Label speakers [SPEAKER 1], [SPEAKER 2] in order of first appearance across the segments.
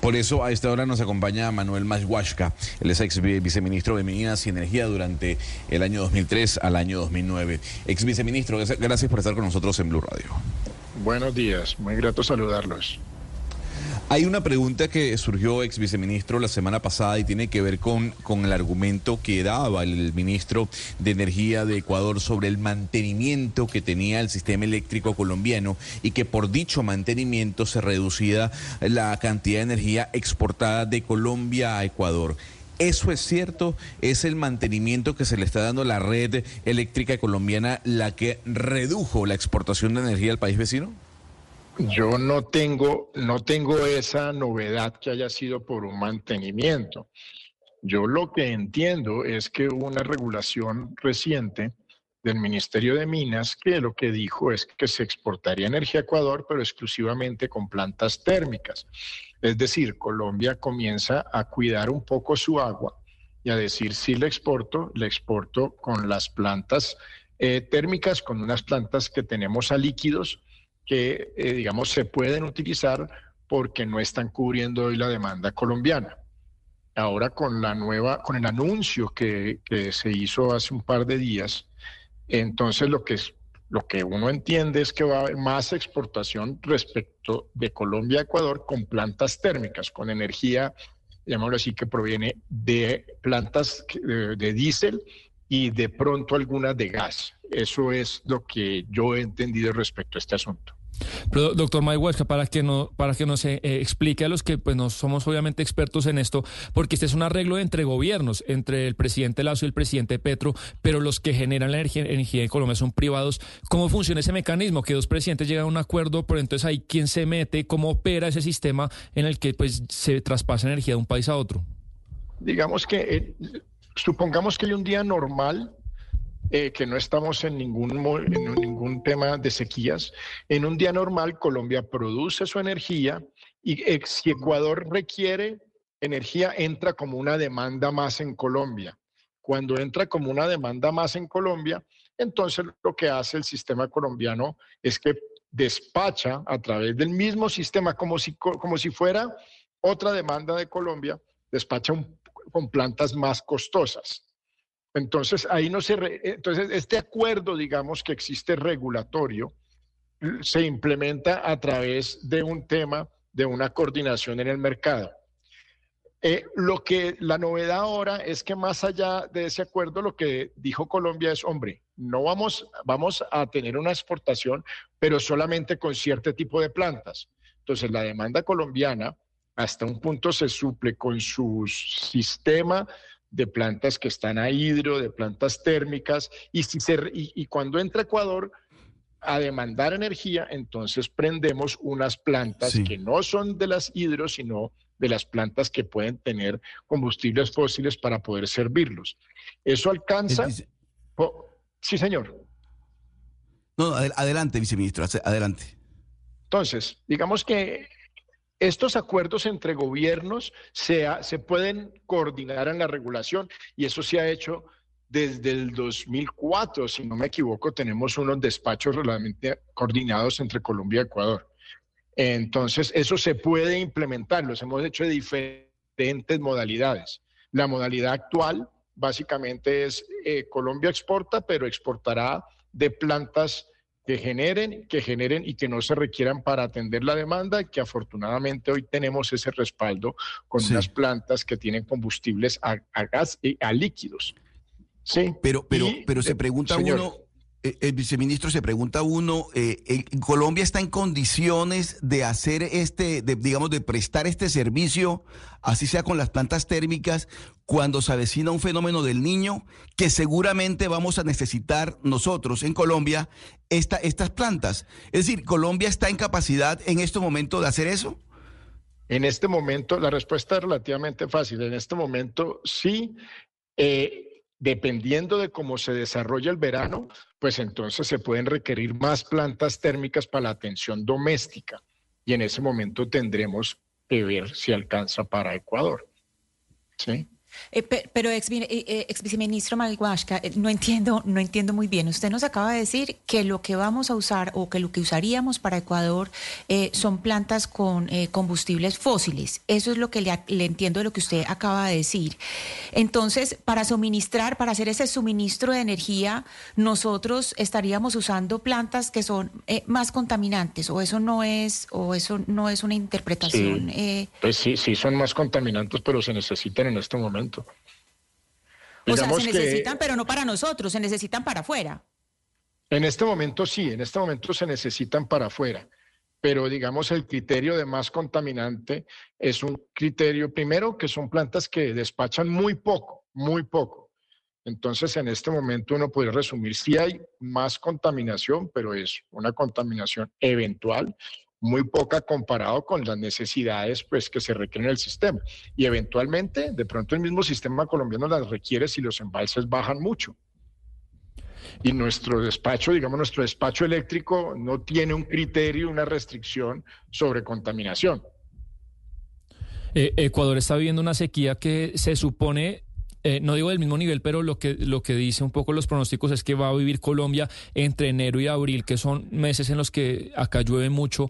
[SPEAKER 1] Por eso a esta hora nos acompaña Manuel Mashwashka, él es ex viceministro de Minas y Energía durante el año 2003 al año 2009. Ex viceministro, gracias por estar con nosotros en Blue Radio.
[SPEAKER 2] Buenos días, muy grato saludarlos.
[SPEAKER 1] Hay una pregunta que surgió, ex viceministro, la semana pasada y tiene que ver con, con el argumento que daba el ministro de Energía de Ecuador sobre el mantenimiento que tenía el sistema eléctrico colombiano y que por dicho mantenimiento se reducía la cantidad de energía exportada de Colombia a Ecuador. ¿Eso es cierto? ¿Es el mantenimiento que se le está dando a la red eléctrica colombiana la que redujo la exportación de energía al país vecino?
[SPEAKER 2] Yo no tengo, no tengo esa novedad que haya sido por un mantenimiento. Yo lo que entiendo es que hubo una regulación reciente del Ministerio de Minas que lo que dijo es que se exportaría energía a Ecuador, pero exclusivamente con plantas térmicas. Es decir, Colombia comienza a cuidar un poco su agua y a decir, si le exporto, le exporto con las plantas eh, térmicas, con unas plantas que tenemos a líquidos que, eh, digamos, se pueden utilizar porque no están cubriendo hoy la demanda colombiana. Ahora con la nueva, con el anuncio que, que se hizo hace un par de días, entonces lo que es, lo que uno entiende es que va a haber más exportación respecto de Colombia a Ecuador con plantas térmicas, con energía, llamémoslo así, que proviene de plantas de, de diésel y de pronto algunas de gas. Eso es lo que yo he entendido respecto a este asunto.
[SPEAKER 3] Pero, doctor Mayhuesca, para que no, para que nos eh, explique a los que pues no somos obviamente expertos en esto, porque este es un arreglo entre gobiernos, entre el presidente Lazo y el presidente Petro, pero los que generan la energía, energía en Colombia son privados. ¿Cómo funciona ese mecanismo? Que dos presidentes llegan a un acuerdo, pero entonces ahí quién se mete, cómo opera ese sistema en el que pues se traspasa energía de un país a otro.
[SPEAKER 2] Digamos que eh, supongamos que hay un día normal eh, que no estamos en ningún, ningún tema de sequías. En un día normal, Colombia produce su energía y eh, si Ecuador requiere energía, entra como una demanda más en Colombia. Cuando entra como una demanda más en Colombia, entonces lo que hace el sistema colombiano es que despacha a través del mismo sistema, como si, como si fuera otra demanda de Colombia, despacha con plantas más costosas. Entonces, ahí no se... Entonces, este acuerdo, digamos, que existe regulatorio, se implementa a través de un tema de una coordinación en el mercado. Eh, lo que la novedad ahora es que más allá de ese acuerdo, lo que dijo Colombia es, hombre, no vamos, vamos a tener una exportación, pero solamente con cierto tipo de plantas. Entonces, la demanda colombiana hasta un punto se suple con su sistema de plantas que están a hidro, de plantas térmicas, y, si se, y, cuando entra Ecuador a demandar energía, entonces prendemos unas plantas que no son de las hidro, sino de las plantas que pueden tener combustibles fósiles para poder servirlos. Eso alcanza... sí, señor.
[SPEAKER 1] No, adelante, viceministro, adelante.
[SPEAKER 2] Entonces, digamos que estos acuerdos entre gobiernos se, se pueden coordinar en la regulación y eso se ha hecho desde el 2004, si no me equivoco, tenemos unos despachos realmente coordinados entre Colombia y Ecuador. Entonces, eso se puede implementar, los hemos hecho de diferentes modalidades. La modalidad actual básicamente es eh, Colombia exporta, pero exportará de plantas que generen, que generen y que no se requieran para atender la demanda, que afortunadamente hoy tenemos ese respaldo con unas plantas que tienen combustibles a, gas y a líquidos.
[SPEAKER 1] Sí. Pero, pero, pero se pregunta uno, eh, el viceministro se pregunta uno, eh, ¿Colombia está en condiciones de hacer este, digamos, de prestar este servicio, así sea con las plantas térmicas, cuando se avecina un fenómeno del niño, que seguramente vamos a necesitar nosotros en Colombia esta, estas plantas? Es decir, ¿Colombia está en capacidad en este momento de hacer eso?
[SPEAKER 2] En este momento, la respuesta es relativamente fácil. En este momento, sí. Eh, dependiendo de cómo se desarrolla el verano, pues entonces se pueden requerir más plantas térmicas para la atención doméstica y en ese momento tendremos que ver si alcanza para Ecuador. ¿Sí?
[SPEAKER 4] Eh, pero ex, eh, eh, viceministro Malguasca, no entiendo, no entiendo muy bien. Usted nos acaba de decir que lo que vamos a usar o que lo que usaríamos para Ecuador son plantas con combustibles fósiles. Eso es lo que le, le, entiendo de lo que usted acaba de decir. Entonces, para suministrar, para hacer ese suministro de energía, nosotros estaríamos usando plantas que son más contaminantes, o eso no es, o eso no es una interpretación.
[SPEAKER 2] pues sí, sí son más contaminantes, pero se necesitan en este momento.
[SPEAKER 4] O sea, se necesitan, pero no para nosotros, se necesitan para afuera.
[SPEAKER 2] En este momento sí, en este momento se necesitan para afuera, pero digamos el criterio de más contaminante es un criterio, primero, que son plantas que despachan muy poco, muy poco. Entonces, en este momento uno puede resumir si hay más contaminación, pero es una contaminación eventual muy poca comparado con las necesidades pues, que se requieren en el sistema. Y eventualmente, de pronto el mismo sistema colombiano las requiere si los embalses bajan mucho. Y nuestro despacho, digamos, nuestro despacho eléctrico no tiene un criterio, una restricción sobre contaminación.
[SPEAKER 3] Eh, Ecuador está viviendo una sequía que se supone eh, no digo del mismo nivel, pero lo que, lo que dice un poco los pronósticos es que va a vivir Colombia entre enero y abril, que son meses en los que acá llueve mucho.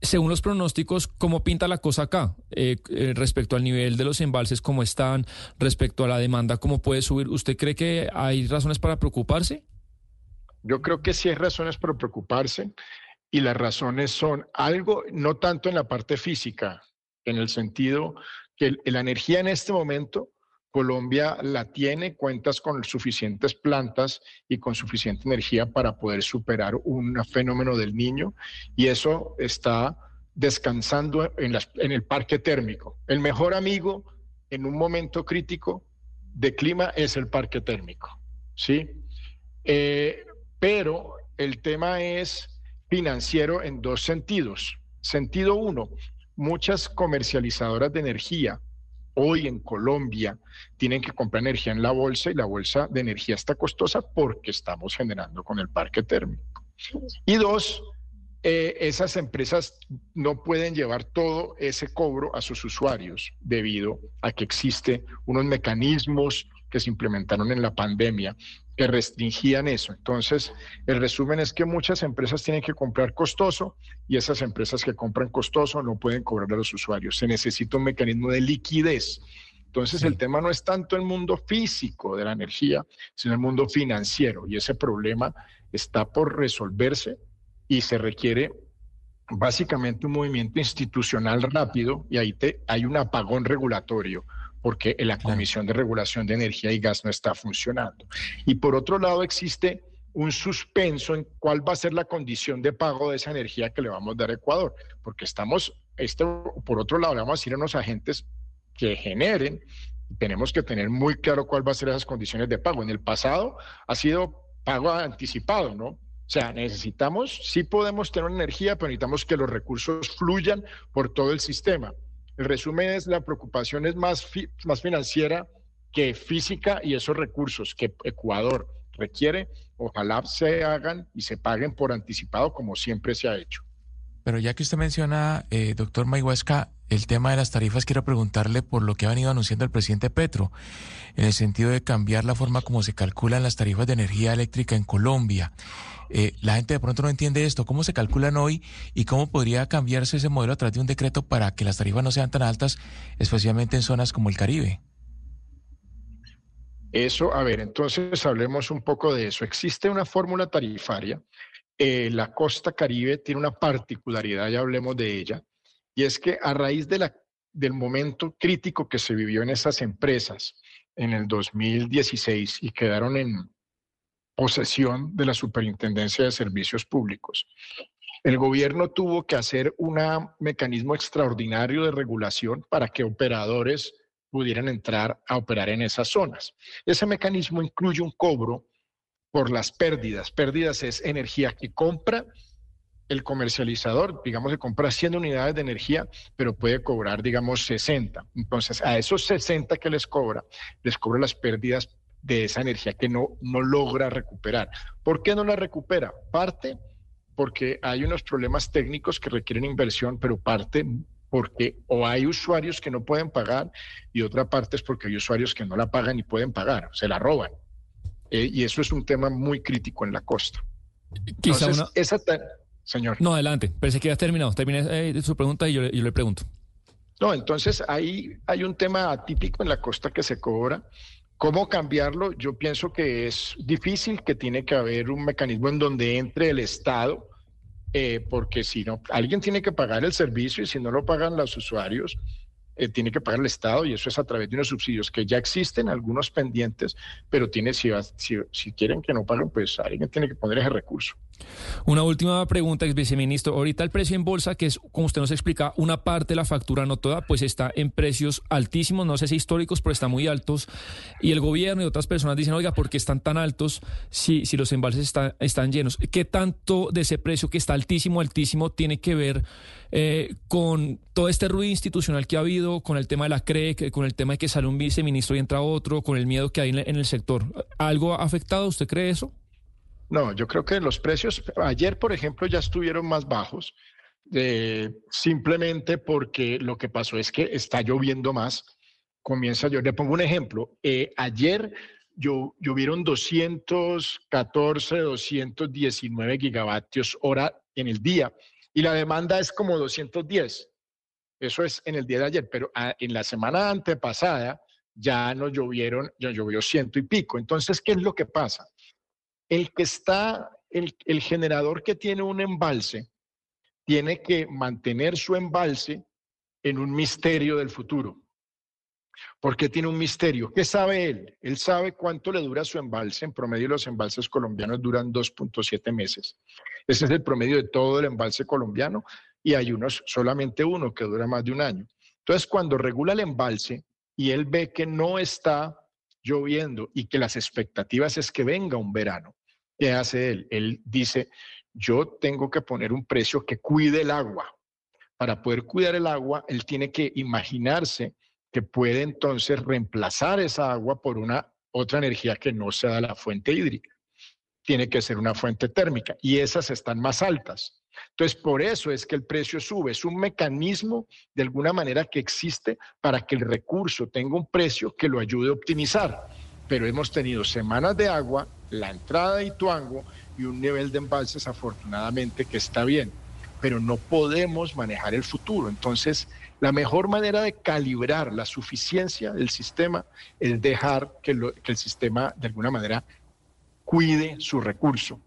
[SPEAKER 3] Según los pronósticos, ¿cómo pinta la cosa acá? Eh, eh, respecto al nivel de los embalses, ¿cómo están? Respecto a la demanda, ¿cómo puede subir? ¿Usted cree que hay razones para preocuparse?
[SPEAKER 2] Yo creo que sí hay razones para preocuparse y las razones son algo, no tanto en la parte física, en el sentido que la energía en este momento Colombia la tiene, cuentas con suficientes plantas y con suficiente energía para poder superar un fenómeno del niño y eso está descansando en, el parque térmico. El mejor amigo en un momento crítico de clima es el parque térmico, ¿sí? Eh, pero el tema es financiero en dos sentidos. Sentido uno, muchas comercializadoras de energía hoy en Colombia tienen que comprar energía en la bolsa y la bolsa de energía está costosa porque estamos generando con el parque térmico. Y dos, eh, esas empresas no pueden llevar todo ese cobro a sus usuarios debido a que existen unos mecanismos que se implementaron en la pandemia que restringían eso. Entonces, el resumen es que muchas empresas tienen que comprar costoso y esas empresas que compran costoso no pueden cobrar a los usuarios. Se necesita un mecanismo de liquidez. Entonces, el tema no es tanto el mundo físico de la energía, sino el mundo financiero. Y ese problema está por resolverse y se requiere básicamente un movimiento institucional rápido y ahí te, hay un apagón regulatorio porque la Comisión de Regulación de Energía y Gas no está funcionando. Y por otro lado existe un suspenso en cuál va a ser la condición de pago de esa energía que le vamos a dar a Ecuador, porque estamos, esto, por otro lado, le vamos a decir a unos agentes que generen, tenemos que tener muy claro cuál va a ser esas condiciones de pago. En el pasado ha sido pago anticipado, ¿no? O sea, necesitamos, sí podemos tener energía, pero necesitamos que los recursos fluyan por todo el sistema. El resumen es la preocupación es más, más financiera que física y esos recursos que Ecuador requiere, ojalá se hagan y se paguen por anticipado como siempre se ha hecho.
[SPEAKER 5] Pero ya que usted menciona, eh, doctor Mayhuasca, el tema de las tarifas, quiero preguntarle por lo que ha venido anunciando el presidente Petro, en el sentido de cambiar la forma como se calculan las tarifas de energía eléctrica en Colombia. Eh, la gente de pronto no entiende esto, cómo se calculan hoy y cómo podría cambiarse ese modelo a través de un decreto para que las tarifas no sean tan altas, especialmente en zonas como el Caribe.
[SPEAKER 2] Eso, a ver, entonces hablemos un poco de eso. Existe una fórmula tarifaria. Eh, la costa caribe tiene una particularidad, ya hablemos de ella, y es que a raíz del momento crítico que se vivió en esas empresas en el 2016 y quedaron en, posesión de la Superintendencia de Servicios Públicos. El gobierno tuvo que hacer un mecanismo extraordinario de regulación para que operadores pudieran entrar a operar en esas zonas. Ese mecanismo incluye un cobro por las pérdidas. Pérdidas es energía que compra el comercializador, digamos que compra 100 unidades de energía, pero puede cobrar, digamos, 60. Entonces, a esos 60 que les cobra, les cobra las pérdidas de esa energía que no, no logra recuperar. ¿Por qué no la recupera? Parte porque hay unos problemas técnicos que requieren inversión, pero parte porque o hay usuarios que no pueden pagar y otra parte es porque hay usuarios que no la pagan y pueden pagar, se la roban. Eh, y eso es un tema muy crítico en la costa.
[SPEAKER 3] Quizá
[SPEAKER 2] esa señor.
[SPEAKER 3] No, adelante, pensé que ya terminado. Terminé eh, su pregunta y yo, yo le pregunto.
[SPEAKER 2] No, entonces ahí hay un tema atípico en la costa que se cobra. ¿Cómo cambiarlo? Yo pienso que es difícil, que tiene que haber un mecanismo en donde entre el Estado, eh, porque si no, alguien tiene que pagar el servicio y si no lo pagan los usuarios, eh, tiene que pagar el Estado y eso es a través de unos subsidios que ya existen, algunos pendientes, pero tiene, si, si, quieren que no paguen, pues alguien tiene que poner ese recurso.
[SPEAKER 3] Una última pregunta, ex viceministro. Ahorita el precio en bolsa, que es, como usted nos explica, una parte de la factura, no toda, pues está en precios altísimos, no sé si históricos, pero están muy altos. Y el gobierno y otras personas dicen, oiga, ¿por qué están tan altos si, si los embalses están llenos? ¿Qué tanto de ese precio que está altísimo, altísimo, tiene que ver eh, con todo este ruido institucional que ha habido, con el tema de la CRE, con el tema de que sale un viceministro y entra otro, con el miedo que hay en el sector? ¿Algo ha afectado? ¿Usted cree eso?
[SPEAKER 2] No, yo creo que los precios, ayer por ejemplo, ya estuvieron más bajos, eh, simplemente porque lo que pasó es que está lloviendo más. Comienza yo, le pongo un ejemplo. Eh, ayer yo, llovieron 214, 219 gigavatios hora en el día y la demanda es como 210. Eso es en el día de ayer, pero ah, en la semana antepasada ya nos llovieron, ya llovió ciento y pico. Entonces, ¿qué es lo que pasa? El que está, el, generador que tiene un embalse, tiene que mantener su embalse en un misterio del futuro. ¿Por qué tiene un misterio? ¿Qué sabe él? Él sabe cuánto le dura su embalse. En promedio los embalses colombianos duran 2.7 meses. Ese es el promedio de todo el embalse colombiano y hay unos, solamente uno que dura más de un año. Entonces, cuando regula el embalse y él ve que no está lloviendo y que las expectativas es que venga un verano, ¿Qué hace él? Él dice, yo tengo que poner un precio que cuide el agua. Para poder cuidar el agua, él tiene que imaginarse que puede entonces reemplazar esa agua por una otra energía que no sea la fuente hídrica. Tiene que ser una fuente térmica y esas están más altas. Entonces, por eso es que el precio sube. Es un mecanismo de alguna manera que existe para que el recurso tenga un precio que lo ayude a optimizar pero hemos tenido semanas de agua, la entrada de Ituango y un nivel de embalses afortunadamente que está bien, pero no podemos manejar el futuro. Entonces, la mejor manera de calibrar la suficiencia del sistema es dejar que, el sistema de alguna manera cuide su recurso.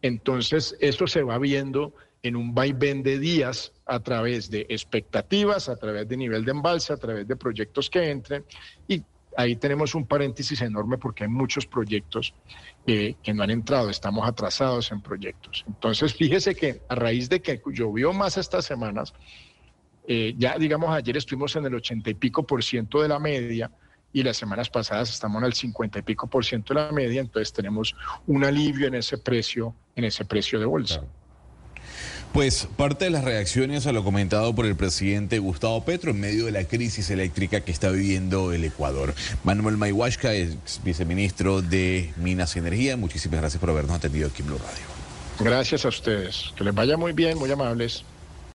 [SPEAKER 2] Entonces, eso se va viendo en un vaivén de días a través de expectativas, a través de nivel de embalse, a través de proyectos que entren y ahí tenemos un paréntesis enorme porque hay muchos proyectos que no han entrado, estamos atrasados en proyectos. Entonces, fíjese que a raíz de que llovió más estas semanas, eh, ya digamos ayer estuvimos en el ochenta y pico por ciento de la media y las semanas pasadas estamos en el cincuenta y pico por ciento de la media, entonces tenemos un alivio en ese precio, en ese precio de bolsa.
[SPEAKER 1] Pues parte de las reacciones a lo comentado por el presidente Gustavo Petro en medio de la crisis eléctrica que está viviendo el Ecuador. Manuel Mayhuashka es viceministro de Minas y Energía. Muchísimas gracias por habernos atendido aquí en Blue Radio.
[SPEAKER 2] Gracias a ustedes. Que les vaya muy bien, muy amables.